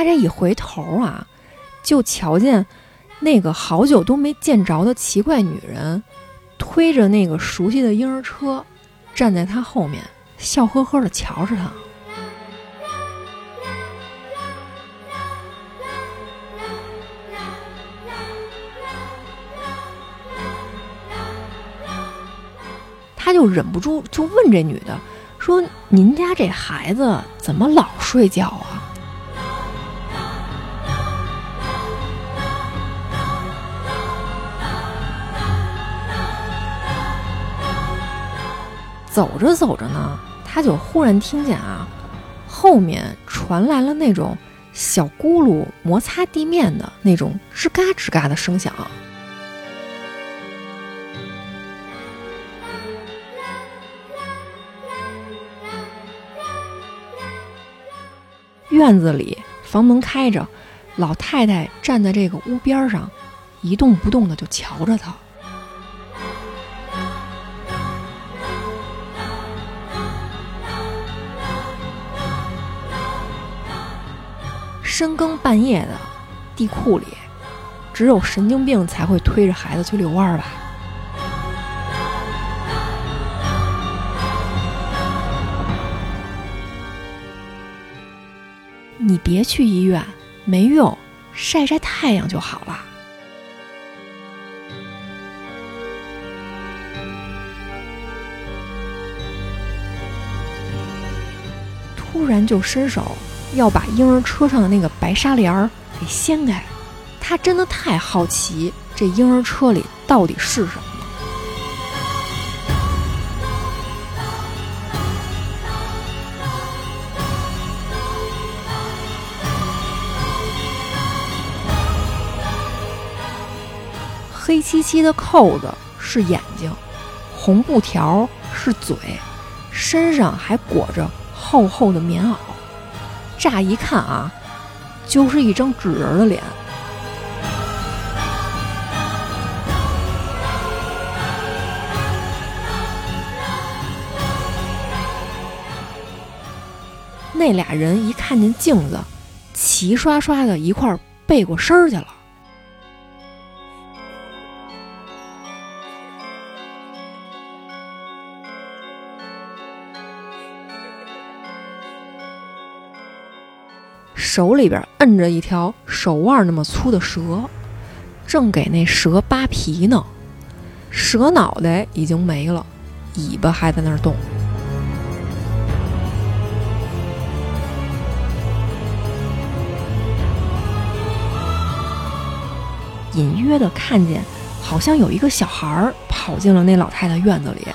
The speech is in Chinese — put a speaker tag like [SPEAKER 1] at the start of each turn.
[SPEAKER 1] 他这一回头啊，就瞧见那个好久都没见着的奇怪女人，推着那个熟悉的婴儿车，站在他后面，笑呵呵的瞧着他。他就忍不住就问这女的说：“您家这孩子怎么老睡觉啊？”走着走着呢，他就忽然听见啊，后面传来了那种小轱辘摩擦地面的那种吱嘎吱嘎的声响。院子里，房门开着，老太太站在这个屋边上，一动不动的就瞧着他。深更半夜的，地库里，只有神经病才会推着孩子去遛弯吧。你别去医院，没用，晒晒太阳就好了。突然就伸手要把婴儿车上的那个白纱帘儿给掀开，他真的太好奇这婴儿车里到底是什么。黑漆漆的扣子是眼睛，红布条是嘴，身上还裹着厚厚的棉袄。乍一看啊，就是一张纸人的脸。那俩人一看见镜子，齐刷刷的一块背过身儿去了。手里边摁着一条手腕那么粗的蛇，正给那蛇扒皮呢。蛇脑袋已经没了，尾巴还在那儿动。隐约的看见，好像有一个小孩跑进了那老太太院子里。